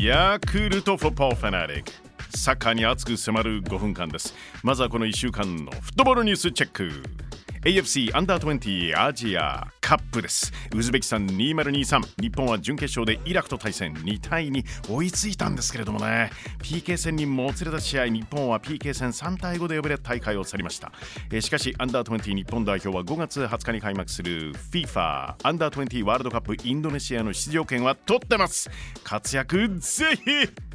ヤクルトフォッポーファナリック。サッカーに熱く迫る5分間です。まずはこの1週間のフットボールニュースチェック。AFC アンダー20アジア。カップです。ウズベキスタン2023日本は準決勝でイラクと対戦2対2追いついたんですけれどもね。PK 戦にもつれた試合日本は PK 戦3対5で敗れ大会を去りました、え、しかしアンダー20日本代表は5月20日に開幕する FIFA アンダー20ワールドカップインドネシアの出場権は取ってます。活躍ぜひ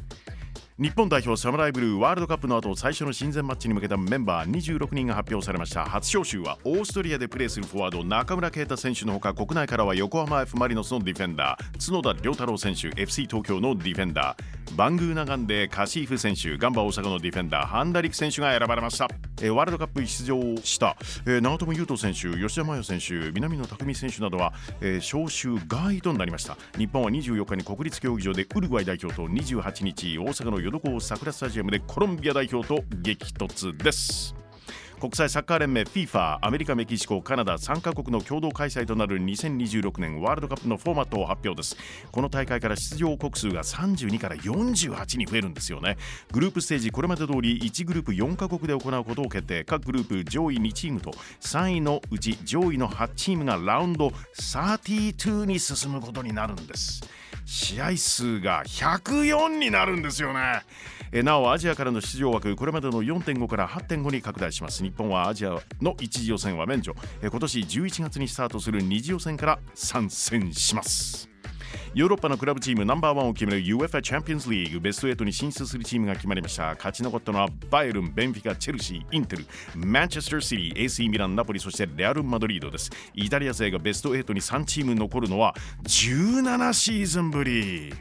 日本代表サムライブルーワールドカップの後最初の親善マッチに向けたメンバー26人が発表されました。初招集はオーストリアでプレーするフォワード中村啓太選手のほか国内からは横浜 F・ マリノスのディフェンダー角田良太郎選手 FC 東京のディフェンダーバングーナガンデカシーフ選手ガンバ大阪のディフェンダーハンダリク選手が選ばれました、えー、ワールドカップに出場した、えー、長友佑都選手吉田麻也選手南野拓実選手などは、えー、招集外となりました。日本は24日に国立競技場でウルグアイ代表と28日大阪の淀港桜スタジアムでコロンビア代表と激突です。国際サッカー連盟 FIFA アメリカメキシコカナダ3カ国の共同開催となる2026年ワールドカップのフォーマットを発表です。この大会から出場国数が32から48に増えるんですよね。グループステージこれまで通り1グループ4カ国で行うことを決定。各グループ上位2チームと3位のうち上位の8チームがラウンド32に進むことになるんです。試合数が104になるんですよね。えなおアジアからの出場枠これまでの4.5から8.5に拡大します。日本はアジアの1次予選は免除。え今年11月にスタートする2次予選から参戦します。ヨーロッパのクラブチームナンバーワンを決める UFA チャンピオンズリーグベスト8に進出するチームが決まりました。勝ち残ったのはバイエルン、ベンフィカ、チェルシー、インテルマンチェスターシティ、AC ミラン、ナポリそしてレアル・マドリードです。イタリア勢がベスト8に3チーム残るのは17シーズンぶり。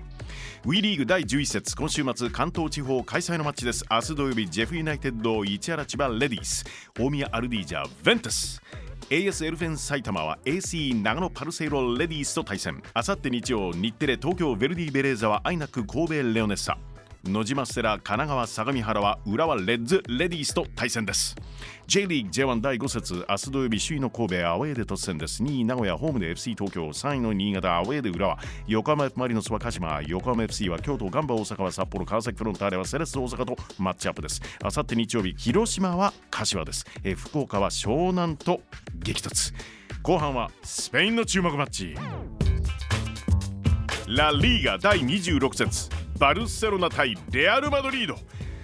WE リーグ第11節今週末関東地方開催のマッチです。明日土曜日ジェフユナイテッド市原千葉レディース。大宮アルディージャベンタス。AS エルフェン埼玉は AC 長野パルセイロレディースと対戦あさって日曜日テレ東京ヴェルディベレーザはアイナック神戸レオネッサ野島セラ神奈川相模原は浦和レッズレディースと対戦です J リーグ J1 第5節明日土曜日首位の神戸アウェーで突戦です2位名古屋ホームで FC 東京3位の新潟アウェーで浦和横浜 F マリノスは鹿島横浜 FC は京都ガンバ大阪は札幌川崎フロンターレはセレッソ大阪とマッチアップですあさって日曜日広島は柏です、え福岡は湘南と激突。後半はスペインの注目マッチ。ラ・リーガ第26節。バルセロナ対レアル・マドリード。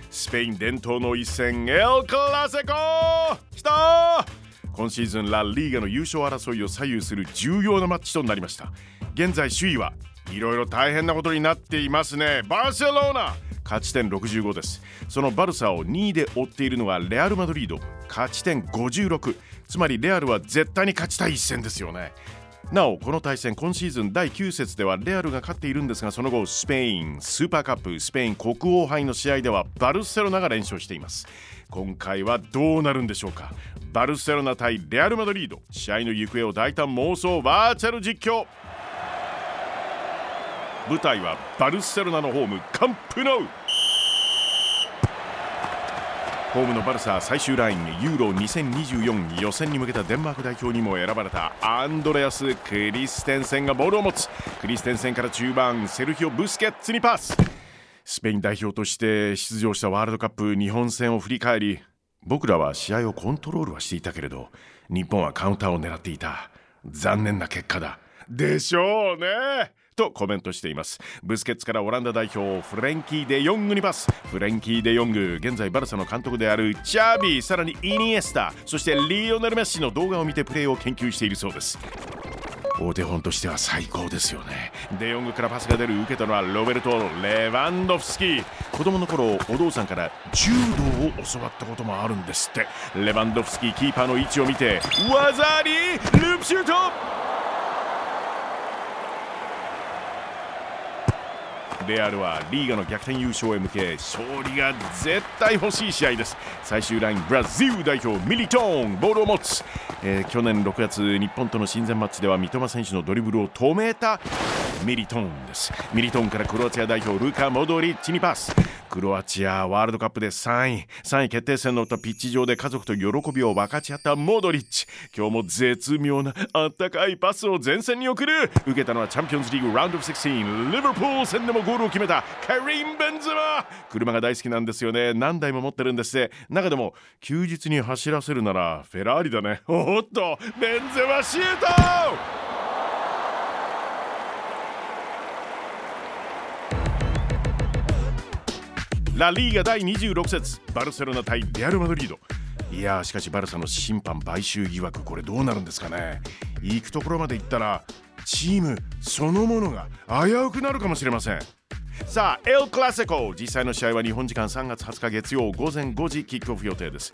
スペイン伝統の一戦。エル・クラセコきた!今シーズンラ・リーガの優勝争いを左右する重要なマッチとなりました。現在首位はいろいろ大変なことになっていますね。バルセロナ!勝ち点65です。そのバルサを2位で追っているのがレアル・マドリード。勝ち点56つまりレアルは絶対に勝ちたい一戦ですよね。なおこの対戦今シーズン第9節ではレアルが勝っているんですがその後スペインスーパーカップスペイン国王杯の試合ではバルセロナが連勝しています。今回はどうなるんでしょうか。バルセロナ対レアル・マドリード。試合の行方を大胆妄想バーチャル実況。舞台はバルセロナのホームカンプノウ。ホームのバルサ最終ラインユーロ2024予選に向けたデンマーク代表にも選ばれたアンドレアス・クリステンセンがボールを持つ。クリステンセンから中盤セルヒオ・ブスケッツにパス。スペイン代表として出場したワールドカップ日本戦を振り返り僕らは試合をコントロールはしていたけれど日本はカウンターを狙っていた。残念な結果だ。でしょうね。とコメントしています。ブスケッツからオランダ代表フレンキー・デ・ヨングにパス。フレンキー・デ・ヨング現在バルサの監督であるチャービーさらにイニエスタそしてリオネル・メッシの動画を見てプレーを研究しているそうです。お手本としては最高ですよね。デヨングからパスが出る受けたのはロベルト・レバンドフスキ。ー子供の頃お父さんから柔道を教わったこともあるんですって。レバンドフスキーキーパーの位置を見て技ありループシュートレアルはリーガの逆転優勝へ向け勝利が絶対欲しい試合です。最終ラインブラジル代表ミリトーンボールを持つ、えー、去年6月日本との親善マッチでは三笘選手のドリブルを止めたミリトーンです。ミリトーンからクロアチア代表ルカ・モドリッチにパス。クロアチアワールドカップで3位3位決定戦のピッチ上で家族と喜びを分かち合ったモドリッチ。今日も絶妙なあったかいパスを前線に送る。受けたのはチャンピオンズリーグラウンドオブ16リバプール戦でもゴールを決めた。カリン・ベンズマ。車が大好きなんですよね。何台も持ってるんです中でも休日に走らせるならフェラーリだね。おっとベンゼマシュートラ・リーガ第26節。バルセロナ対レアル・マドリード。いやしかしバルサの審判買収疑惑これどうなるんですかね。行くところまで行ったらチームそのものが危うくなるかもしれません。さあエル・クラセコ実際の試合は日本時間3月20日月曜午前5時キックオフ予定です。